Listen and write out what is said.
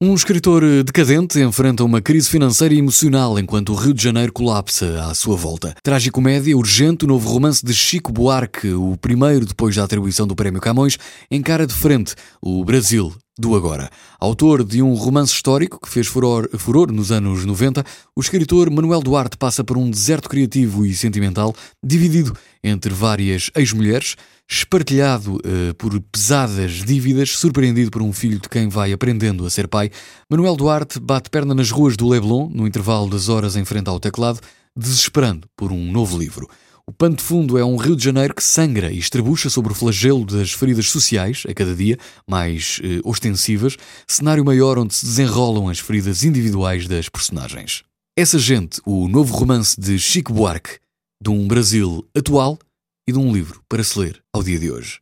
Um escritor decadente enfrenta uma crise financeira e emocional enquanto o Rio de Janeiro colapsa à sua volta. Tragicomédia urgente, o novo romance de Chico Buarque, o primeiro depois da atribuição do Prémio Camões, encara de frente o Brasil do agora. Autor de um romance histórico que fez furor, furor, nos anos 90, o escritor Manuel Duarte passa por um deserto criativo e sentimental, dividido entre várias ex-mulheres, espartilhado uh, por pesadas dívidas, surpreendido por um filho de quem vai aprendendo a ser pai, Manuel Duarte bate perna nas ruas do Leblon, no intervalo das horas em frente ao teclado, desesperando por um novo livro. O pano de fundo é um Rio de Janeiro que sangra e estrebucha sobre o flagelo das feridas sociais, a cada dia, mais eh, ostensivas, cenário maior onde se desenrolam as feridas individuais das personagens. Essa gente, o novo romance de Chico Buarque, de um Brasil atual e de um livro para se ler ao dia de hoje.